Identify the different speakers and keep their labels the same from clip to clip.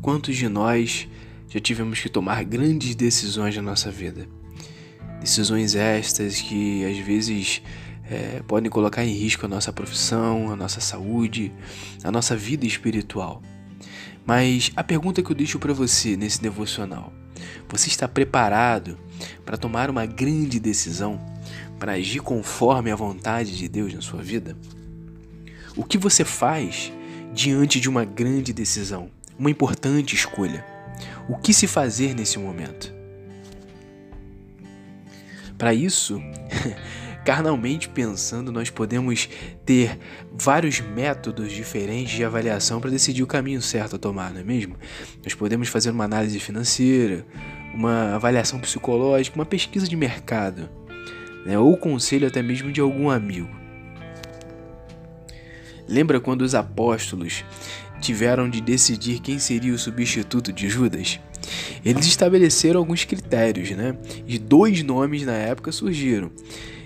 Speaker 1: quantos de nós já tivemos que tomar grandes decisões na nossa vida? Decisões estas que às vezes é, podem colocar em risco a nossa profissão, a nossa saúde, a nossa vida espiritual. Mas a pergunta que eu deixo para você nesse devocional: você está preparado para tomar uma grande decisão, para agir conforme a vontade de Deus na sua vida? O que você faz diante de uma grande decisão, uma importante escolha? O que se fazer nesse momento? Para isso, carnalmente pensando, nós podemos ter vários métodos diferentes de avaliação para decidir o caminho certo a tomar, não é mesmo? Nós podemos fazer uma análise financeira, uma avaliação psicológica, uma pesquisa de mercado, né? ou conselho até mesmo de algum amigo. Lembra quando os apóstolos tiveram de decidir quem seria o substituto de Judas? Eles estabeleceram alguns critérios, né? E dois nomes na época surgiram.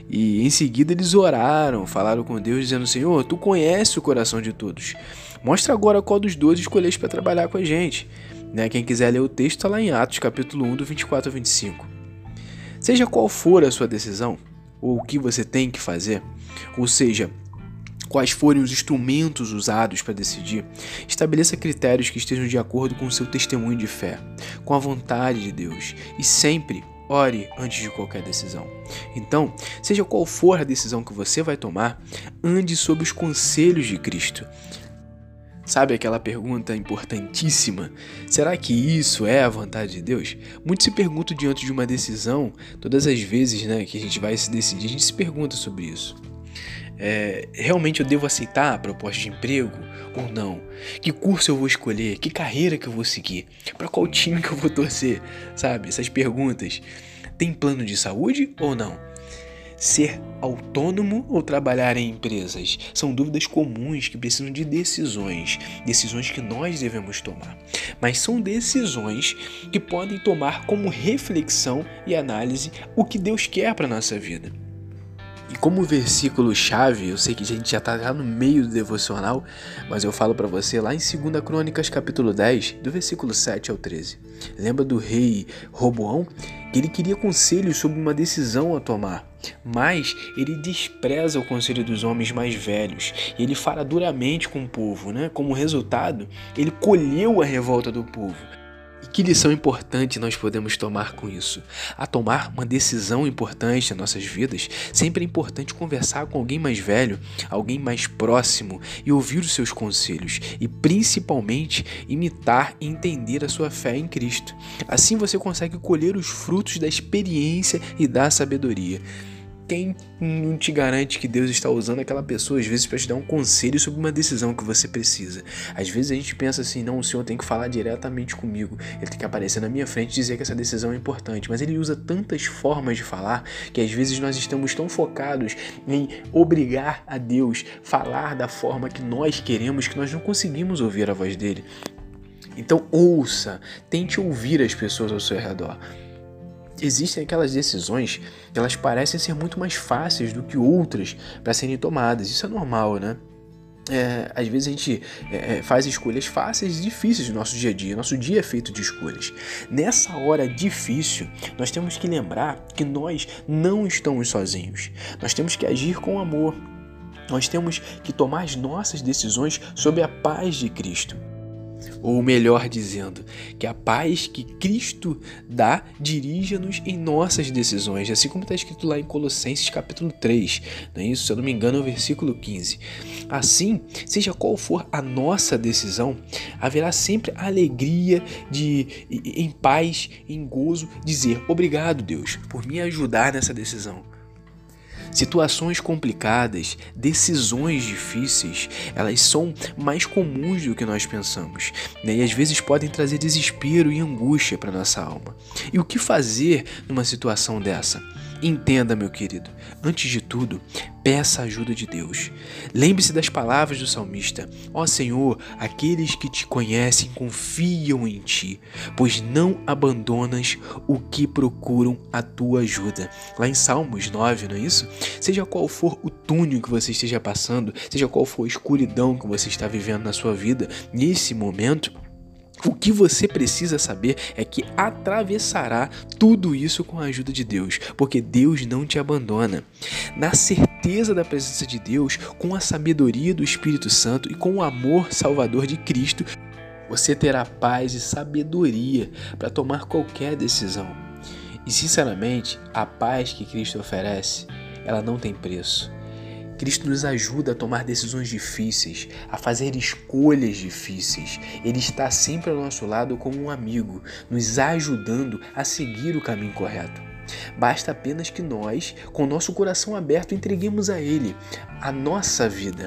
Speaker 1: E em seguida eles oraram, falaram com Deus, dizendo: Senhor, tu conheces o coração de todos. Mostra agora qual dos dois escolheste para trabalhar com a gente. Né? Quem quiser ler o texto está lá em Atos, capítulo 1, do 24 ao 25. Seja qual for a sua decisão, ou o que você tem que fazer, ou seja, quais forem os instrumentos usados para decidir, estabeleça critérios que estejam de acordo com o seu testemunho de fé, com a vontade de Deus e sempre ore antes de qualquer decisão. Então, seja qual for a decisão que você vai tomar, ande sob os conselhos de Cristo. Sabe aquela pergunta importantíssima? Será que isso é a vontade de Deus? Muitos se perguntam diante de uma decisão, todas as vezes né, que a gente vai se decidir, a gente se pergunta sobre isso. É, realmente eu devo aceitar a proposta de emprego ou não? Que curso eu vou escolher? Que carreira que eu vou seguir? Para qual time que eu vou torcer? Sabe? Essas perguntas. Tem plano de saúde ou não? Ser autônomo ou trabalhar em empresas? São dúvidas comuns que precisam de decisões, decisões que nós devemos tomar. Mas são decisões que podem tomar como reflexão e análise o que Deus quer para nossa vida. Como versículo-chave, eu sei que a gente já está no meio do devocional, mas eu falo para você lá em 2 Crônicas, capítulo 10, do versículo 7 ao 13. Lembra do rei Roboão? Que ele queria conselhos sobre uma decisão a tomar, mas ele despreza o conselho dos homens mais velhos e ele fala duramente com o povo, né? Como resultado, ele colheu a revolta do povo. E que lição importante nós podemos tomar com isso? A tomar uma decisão importante nas nossas vidas, sempre é importante conversar com alguém mais velho, alguém mais próximo e ouvir os seus conselhos e principalmente imitar e entender a sua fé em Cristo. Assim você consegue colher os frutos da experiência e da sabedoria quem não te garante que Deus está usando aquela pessoa às vezes para te dar um conselho sobre uma decisão que você precisa? Às vezes a gente pensa assim, não, o Senhor tem que falar diretamente comigo, ele tem que aparecer na minha frente e dizer que essa decisão é importante, mas ele usa tantas formas de falar que às vezes nós estamos tão focados em obrigar a Deus falar da forma que nós queremos que nós não conseguimos ouvir a voz dele. Então ouça, tente ouvir as pessoas ao seu redor existem aquelas decisões que elas parecem ser muito mais fáceis do que outras para serem tomadas. Isso é normal, né? É, às vezes a gente é, é, faz escolhas fáceis e difíceis no nosso dia a dia. Nosso dia é feito de escolhas. Nessa hora difícil, nós temos que lembrar que nós não estamos sozinhos. Nós temos que agir com amor. Nós temos que tomar as nossas decisões sob a paz de Cristo ou melhor dizendo, que a paz que Cristo dá dirija-nos em nossas decisões, assim como está escrito lá em Colossenses capítulo 3, não é isso? Se eu não me engano, é o versículo 15. Assim, seja qual for a nossa decisão, haverá sempre a alegria de, em paz, em gozo, dizer obrigado, Deus, por me ajudar nessa decisão. Situações complicadas, decisões difíceis, elas são mais comuns do que nós pensamos né? e às vezes podem trazer desespero e angústia para nossa alma. E o que fazer numa situação dessa? Entenda, meu querido, antes de tudo, peça a ajuda de Deus. Lembre-se das palavras do salmista: Ó oh Senhor, aqueles que te conhecem confiam em ti, pois não abandonas o que procuram a tua ajuda. Lá em Salmos 9, não é isso? Seja qual for o túnel que você esteja passando, seja qual for a escuridão que você está vivendo na sua vida, nesse momento, O que você precisa saber é que atravessará tudo isso com a ajuda de Deus, porque Deus não te abandona. Na certeza da presença de Deus, com a sabedoria do Espírito Santo e com o amor salvador de Cristo, você terá paz e sabedoria para tomar qualquer decisão. E sinceramente, a paz que Cristo oferece, ela não tem preço. Cristo nos ajuda a tomar decisões difíceis, a fazer escolhas difíceis. Ele está sempre ao nosso lado como um amigo, nos ajudando a seguir o caminho correto. Basta apenas que nós, com nosso coração aberto, entreguemos a Ele a nossa vida.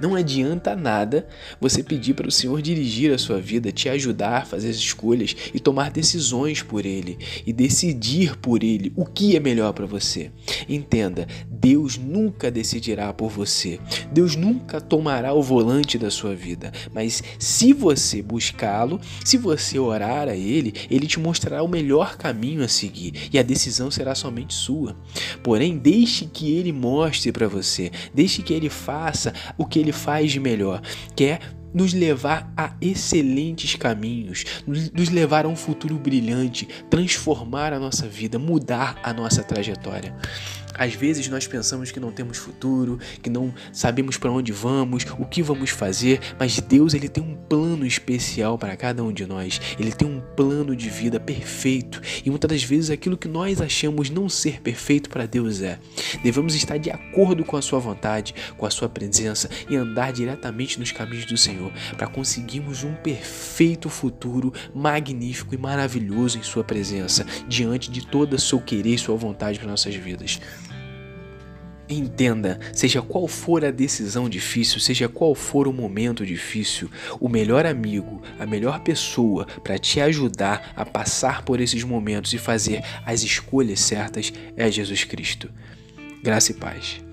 Speaker 1: Não adianta nada você pedir para o Senhor dirigir a sua vida, te ajudar a fazer as escolhas e tomar decisões por Ele e decidir por Ele o que é melhor para você. Entenda, Deus nunca decidirá por você. Deus nunca tomará o volante da sua vida. Mas se você buscá-lo, se você orar a Ele, Ele te mostrará o melhor caminho a seguir e a decisão será somente sua. Porém, deixe que Ele mostre para você, deixe que Ele faça o que Ele faz de melhor, que é nos levar a excelentes caminhos, nos levar a um futuro brilhante, transformar a nossa vida, mudar a nossa trajetória. Às vezes nós pensamos que não temos futuro, que não sabemos para onde vamos, o que vamos fazer, mas Deus ele tem um plano especial para cada um de nós. Ele tem um plano de vida perfeito e muitas das vezes aquilo que nós achamos não ser perfeito para Deus é. Devemos estar de acordo com a sua vontade, com a sua presença e andar diretamente nos caminhos do Senhor para conseguirmos um perfeito futuro, magnífico e maravilhoso em sua presença, diante de toda seu querer e sua vontade para nossas vidas. Entenda, seja qual for a decisão difícil, seja qual for o momento difícil, o melhor amigo, a melhor pessoa para te ajudar a passar por esses momentos e fazer as escolhas certas é Jesus Cristo. Graça e paz.